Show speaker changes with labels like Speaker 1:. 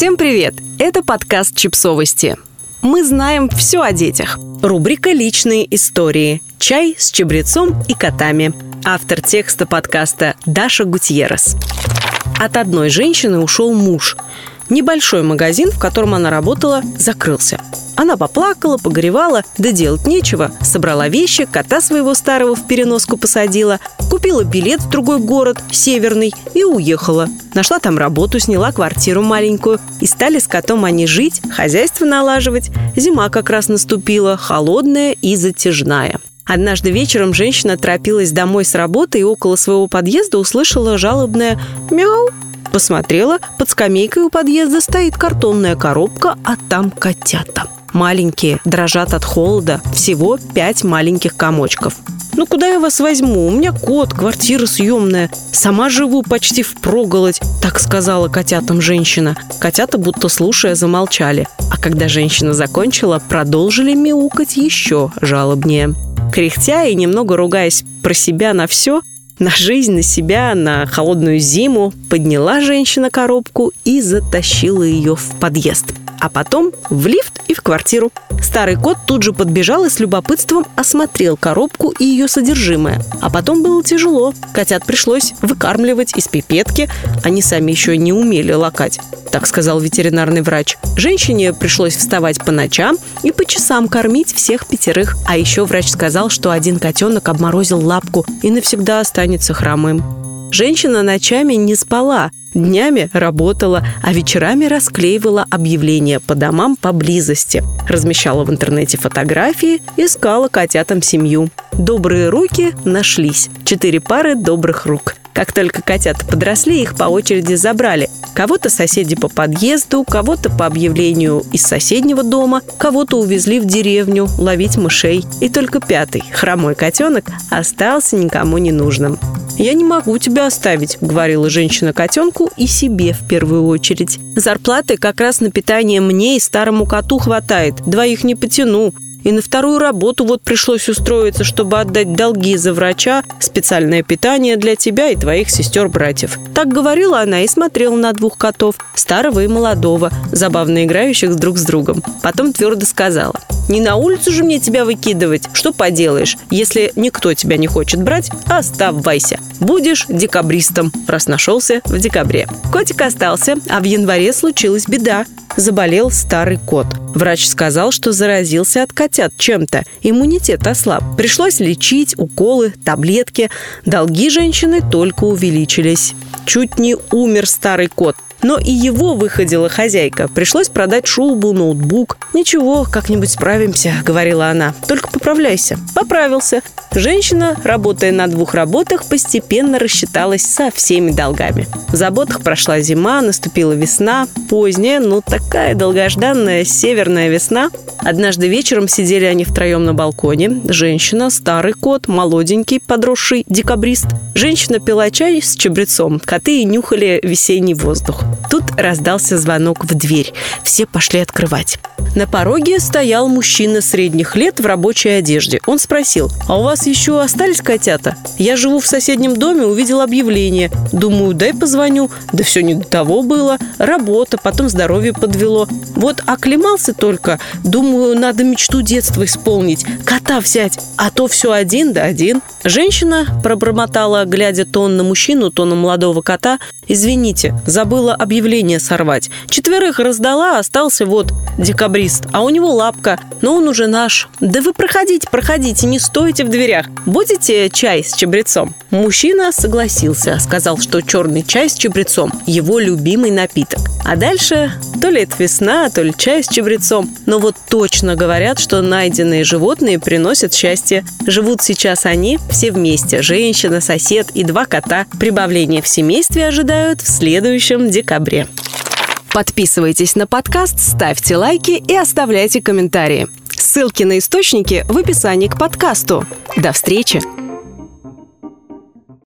Speaker 1: Всем привет! Это подкаст «Чипсовости». Мы знаем все о детях. Рубрика «Личные истории». Чай с чабрецом и котами. Автор текста подкаста Даша Гутьеррес. От одной женщины ушел муж. Небольшой магазин, в котором она работала, закрылся. Она поплакала, погоревала, да делать нечего. Собрала вещи, кота своего старого в переноску посадила, купила билет в другой город, северный, и уехала. Нашла там работу, сняла квартиру маленькую. И стали с котом они жить, хозяйство налаживать. Зима как раз наступила, холодная и затяжная. Однажды вечером женщина торопилась домой с работы и около своего подъезда услышала жалобное «мяу». Посмотрела, под скамейкой у подъезда стоит картонная коробка, а там котята – маленькие, дрожат от холода, всего пять маленьких комочков. «Ну куда я вас возьму? У меня кот, квартира съемная. Сама живу почти в проголодь», – так сказала котятам женщина. Котята, будто слушая, замолчали. А когда женщина закончила, продолжили мяукать еще жалобнее. Кряхтя и немного ругаясь про себя на все, на жизнь, на себя, на холодную зиму, подняла женщина коробку и затащила ее в подъезд а потом в лифт и в квартиру. Старый кот тут же подбежал и с любопытством осмотрел коробку и ее содержимое. А потом было тяжело. Котят пришлось выкармливать из пипетки. Они сами еще не умели лакать, так сказал ветеринарный врач. Женщине пришлось вставать по ночам и по часам кормить всех пятерых. А еще врач сказал, что один котенок обморозил лапку и навсегда останется хромым. Женщина ночами не спала, днями работала, а вечерами расклеивала объявления по домам поблизости. Размещала в интернете фотографии, искала котятам семью. Добрые руки нашлись. Четыре пары добрых рук. Как только котята подросли, их по очереди забрали. Кого-то соседи по подъезду, кого-то по объявлению из соседнего дома, кого-то увезли в деревню ловить мышей. И только пятый, хромой котенок, остался никому не нужным. «Я не могу тебя оставить», — говорила женщина котенку и себе в первую очередь. «Зарплаты как раз на питание мне и старому коту хватает. Двоих не потяну. И на вторую работу вот пришлось устроиться, чтобы отдать долги за врача, специальное питание для тебя и твоих сестер-братьев. Так говорила она и смотрела на двух котов, старого и молодого, забавно играющих друг с другом. Потом твердо сказала, «Не на улицу же мне тебя выкидывать. Что поделаешь, если никто тебя не хочет брать, оставайся. Будешь декабристом, раз нашелся в декабре». Котик остался, а в январе случилась беда заболел старый кот. Врач сказал, что заразился от котят чем-то. Иммунитет ослаб. Пришлось лечить, уколы, таблетки. Долги женщины только увеличились. Чуть не умер старый кот. Но и его выходила хозяйка. Пришлось продать шубу, ноутбук. «Ничего, как-нибудь справимся», — говорила она. «Только поправляйся». Поправился. Женщина, работая на двух работах, постепенно рассчиталась со всеми долгами. В заботах прошла зима, наступила весна, поздняя, но такая долгожданная северная весна. Однажды вечером сидели они втроем на балконе. Женщина, старый кот, молоденький, подросший декабрист. Женщина пила чай с чабрецом. Коты нюхали весенний воздух. Раздался звонок в дверь. Все пошли открывать. На пороге стоял мужчина средних лет в рабочей одежде. Он спросил, а у вас еще остались котята? Я живу в соседнем доме, увидел объявление. Думаю, дай позвоню. Да все не до того было. Работа, потом здоровье подвело. Вот оклемался только. Думаю, надо мечту детства исполнить. Кота взять. А то все один да один. Женщина пробормотала, глядя то на мужчину, то на молодого кота. Извините, забыла объявление сорвать. Четверых раздала, остался вот декабрист, а у него лапка, но он уже наш. Да вы проходите, проходите, не стойте в дверях. Будете чай с чабрецом? Мужчина согласился, сказал, что черный чай с чабрецом – его любимый напиток. А дальше то ли это весна, то ли чай с чабрецом. Но вот точно говорят, что найденные животные приносят счастье. Живут сейчас они все вместе – женщина, сосед и два кота. Прибавление в семействе ожидают в следующем декабре. Подписывайтесь на подкаст, ставьте лайки и оставляйте комментарии. Ссылки на источники в описании к подкасту. До встречи!